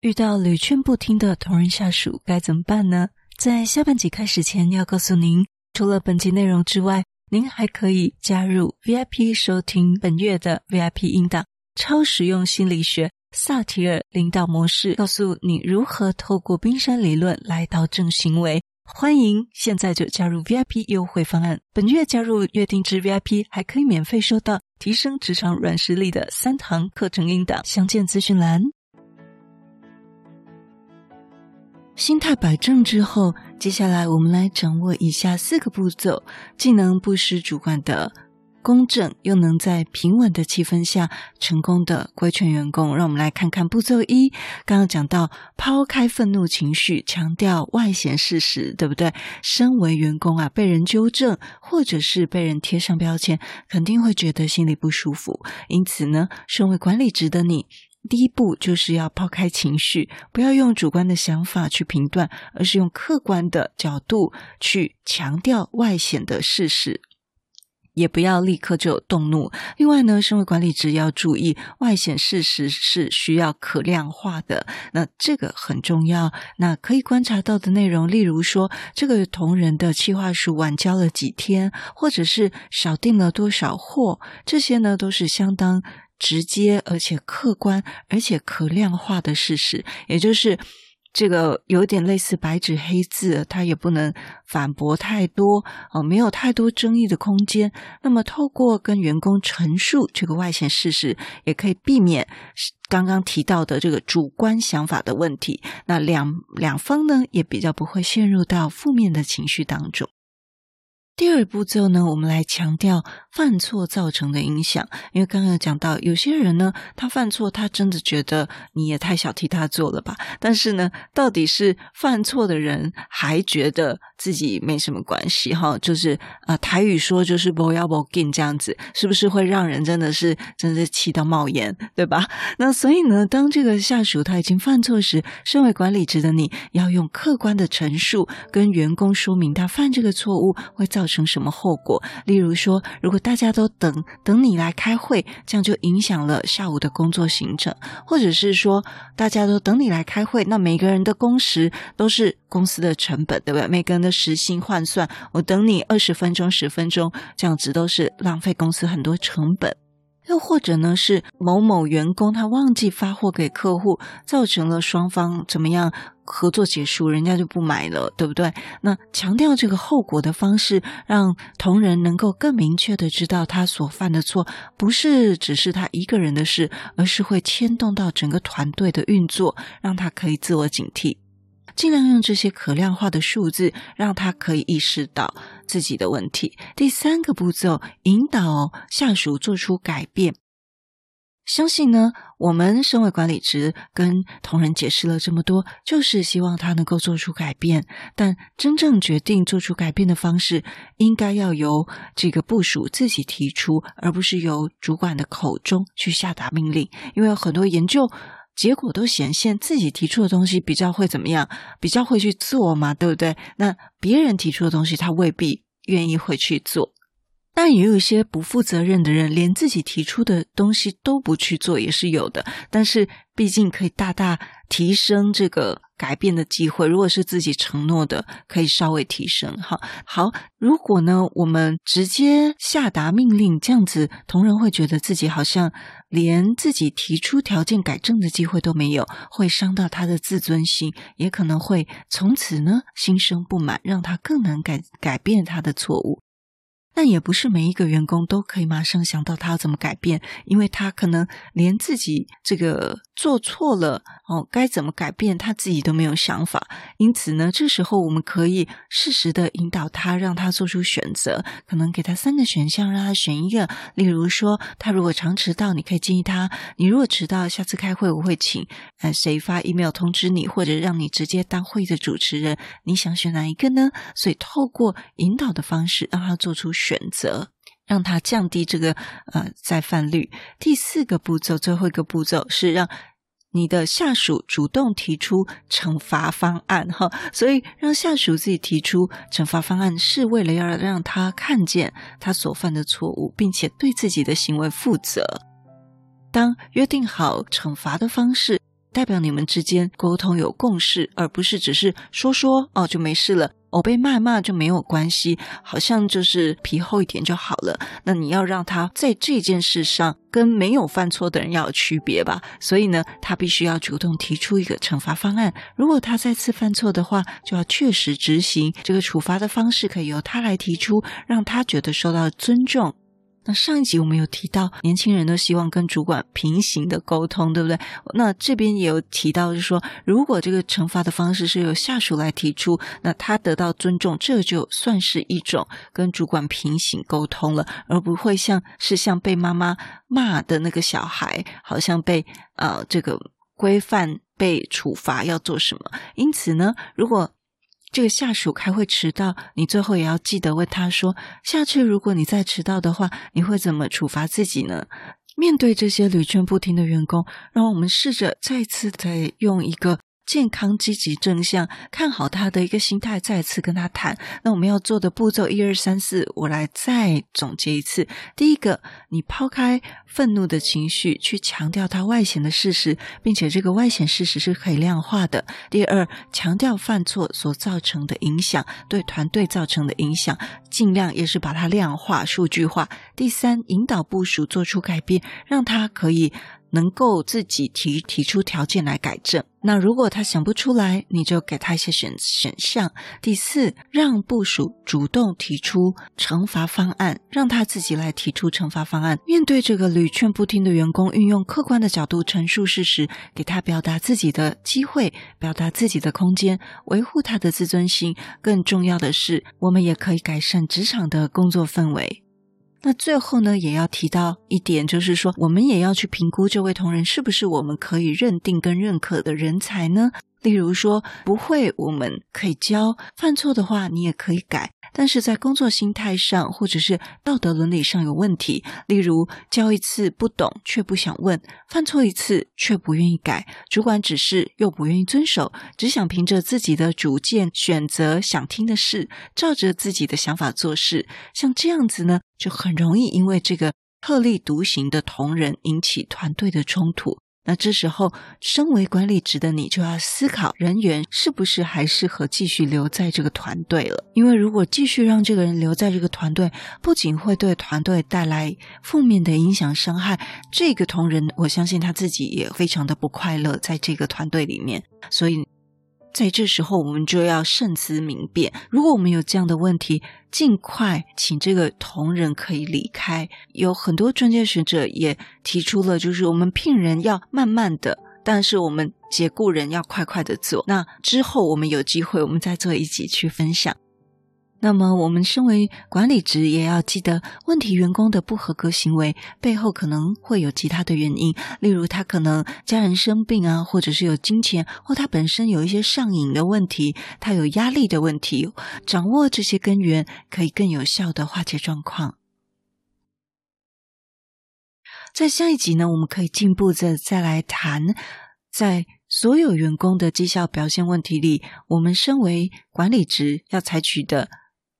遇到屡劝不听的同仁下属该怎么办呢？在下半集开始前，要告诉您，除了本集内容之外，您还可以加入 VIP 收听本月的 VIP 音档《超实用心理学萨提尔领导模式》，告诉你如何透过冰山理论来导正行为。欢迎现在就加入 VIP 优惠方案，本月加入月定制 VIP 还可以免费收到提升职场软实力的三堂课程音档，详见资讯栏。心态摆正之后，接下来我们来掌握以下四个步骤，既能不失主观的公正，又能在平稳的气氛下成功的规劝员工。让我们来看看步骤一，刚刚讲到抛开愤怒情绪，强调外显事实，对不对？身为员工啊，被人纠正或者是被人贴上标签，肯定会觉得心里不舒服。因此呢，身为管理职的你。第一步就是要抛开情绪，不要用主观的想法去评断，而是用客观的角度去强调外显的事实，也不要立刻就动怒。另外呢，身为管理者要注意，外显事实是需要可量化的，那这个很重要。那可以观察到的内容，例如说，这个同仁的企划书晚交了几天，或者是少订了多少货，这些呢都是相当。直接而且客观而且可量化的事实，也就是这个有点类似白纸黑字，它也不能反驳太多哦，没有太多争议的空间。那么，透过跟员工陈述这个外显事实，也可以避免刚刚提到的这个主观想法的问题。那两两方呢，也比较不会陷入到负面的情绪当中。第二步骤呢，我们来强调犯错造成的影响。因为刚刚有讲到，有些人呢，他犯错，他真的觉得你也太小题大做了吧？但是呢，到底是犯错的人还觉得自己没什么关系？哈，就是啊、台语说就是不要不紧这样子，是不是会让人真的是真的是气到冒烟，对吧？那所以呢，当这个下属他已经犯错时，身为管理职的你要用客观的陈述跟员工说明他犯这个错误会造生什么后果？例如说，如果大家都等等你来开会，这样就影响了下午的工作行程；或者是说，大家都等你来开会，那每个人的工时都是公司的成本，对不对？每个人的时薪换算，我等你二十分钟、十分钟，这样子都是浪费公司很多成本。又或者呢，是某某员工他忘记发货给客户，造成了双方怎么样合作结束，人家就不买了，对不对？那强调这个后果的方式，让同仁能够更明确的知道他所犯的错不是只是他一个人的事，而是会牵动到整个团队的运作，让他可以自我警惕。尽量用这些可量化的数字，让他可以意识到自己的问题。第三个步骤，引导下属做出改变。相信呢，我们身为管理职，跟同仁解释了这么多，就是希望他能够做出改变。但真正决定做出改变的方式，应该要由这个部属自己提出，而不是由主管的口中去下达命令。因为有很多研究。结果都显现自己提出的东西比较会怎么样，比较会去做嘛，对不对？那别人提出的东西，他未必愿意会去做。但也有一些不负责任的人，连自己提出的东西都不去做，也是有的。但是毕竟可以大大提升这个改变的机会。如果是自己承诺的，可以稍微提升。好，好。如果呢，我们直接下达命令，这样子，同仁会觉得自己好像连自己提出条件改正的机会都没有，会伤到他的自尊心，也可能会从此呢心生不满，让他更难改改变他的错误。但也不是每一个员工都可以马上想到他要怎么改变，因为他可能连自己这个做错了哦，该怎么改变他自己都没有想法。因此呢，这时候我们可以适时的引导他，让他做出选择，可能给他三个选项，让他选一个。例如说，他如果常迟到，你可以建议他：你如果迟到，下次开会我会请呃谁发 email 通知你，或者让你直接当会议的主持人。你想选哪一个呢？所以透过引导的方式，让他做出选。选择让他降低这个呃再犯率。第四个步骤，最后一个步骤是让你的下属主动提出惩罚方案哈。所以让下属自己提出惩罚方案，是为了要让他看见他所犯的错误，并且对自己的行为负责。当约定好惩罚的方式，代表你们之间沟通有共识，而不是只是说说哦就没事了。我被骂骂就没有关系，好像就是皮厚一点就好了。那你要让他在这件事上跟没有犯错的人要有区别吧。所以呢，他必须要主动提出一个惩罚方案。如果他再次犯错的话，就要确实执行这个处罚的方式，可以由他来提出，让他觉得受到尊重。那上一集我们有提到，年轻人都希望跟主管平行的沟通，对不对？那这边也有提到，就是说，如果这个惩罚的方式是由下属来提出，那他得到尊重，这就算是一种跟主管平行沟通了，而不会像是像被妈妈骂的那个小孩，好像被呃这个规范被处罚要做什么。因此呢，如果这个下属开会迟到，你最后也要记得问他说：下次如果你再迟到的话，你会怎么处罚自己呢？面对这些屡劝不听的员工，让我们试着再次的用一个。健康、积极、正向，看好他的一个心态，再次跟他谈。那我们要做的步骤一二三四，我来再总结一次。第一个，你抛开愤怒的情绪，去强调他外显的事实，并且这个外显事实是可以量化的。第二，强调犯错所造成的影响，对团队造成的影响，尽量也是把它量化、数据化。第三，引导部署做出改变，让他可以。能够自己提提出条件来改正。那如果他想不出来，你就给他一些选选项。第四，让部属主动提出惩罚方案，让他自己来提出惩罚方案。面对这个屡劝不听的员工，运用客观的角度陈述事实，给他表达自己的机会，表达自己的空间，维护他的自尊心。更重要的是，我们也可以改善职场的工作氛围。那最后呢，也要提到一点，就是说，我们也要去评估这位同仁是不是我们可以认定跟认可的人才呢？例如说，不会，我们可以教；犯错的话，你也可以改。但是在工作心态上，或者是道德伦理上有问题，例如教一次不懂却不想问，犯错一次却不愿意改，主管指示又不愿意遵守，只想凭着自己的主见选择想听的事，照着自己的想法做事，像这样子呢，就很容易因为这个特立独行的同仁引起团队的冲突。那这时候，身为管理职的你就要思考，人员是不是还适合继续留在这个团队了？因为如果继续让这个人留在这个团队，不仅会对团队带来负面的影响伤害，这个同仁，我相信他自己也非常的不快乐，在这个团队里面，所以。在这时候，我们就要慎思明辨。如果我们有这样的问题，尽快请这个同仁可以离开。有很多专家学者也提出了，就是我们聘人要慢慢的，但是我们解雇人要快快的做。那之后我们有机会，我们再做一集去分享。那么，我们身为管理职，也要记得，问题员工的不合格行为背后可能会有其他的原因，例如他可能家人生病啊，或者是有金钱，或他本身有一些上瘾的问题，他有压力的问题。掌握这些根源，可以更有效的化解状况。在下一集呢，我们可以进一步的再来谈，在所有员工的绩效表现问题里，我们身为管理职要采取的。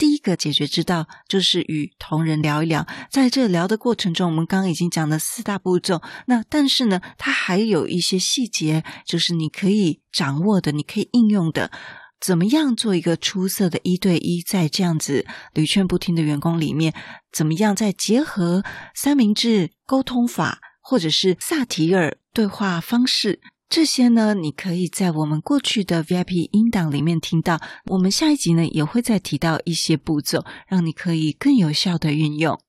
第一个解决之道就是与同仁聊一聊，在这聊的过程中，我们刚刚已经讲了四大步骤。那但是呢，它还有一些细节，就是你可以掌握的，你可以应用的。怎么样做一个出色的一对一，在这样子屡劝不听的员工里面，怎么样再结合三明治沟通法，或者是萨提尔对话方式？这些呢，你可以在我们过去的 VIP 音档里面听到。我们下一集呢，也会再提到一些步骤，让你可以更有效的运用。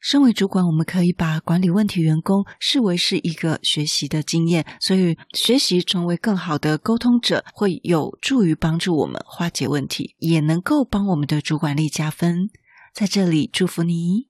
身为主管，我们可以把管理问题员工视为是一个学习的经验，所以学习成为更好的沟通者，会有助于帮助我们化解问题，也能够帮我们的主管力加分。在这里，祝福你。